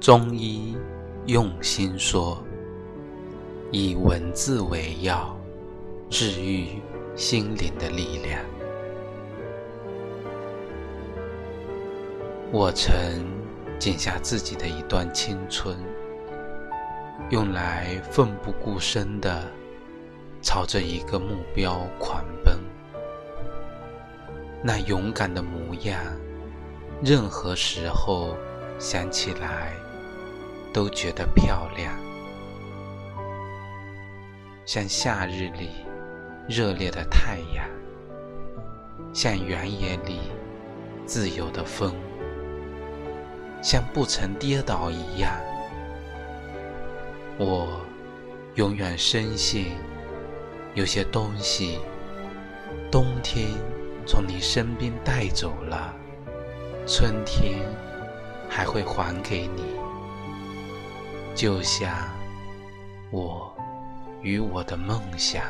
中医用心说，以文字为药，治愈心灵的力量。我曾剪下自己的一段青春，用来奋不顾身的朝着一个目标狂奔。那勇敢的模样，任何时候想起来都觉得漂亮，像夏日里热烈的太阳，像原野里自由的风。像不曾跌倒一样，我永远深信，有些东西，冬天从你身边带走了，春天还会还给你。就像我与我的梦想。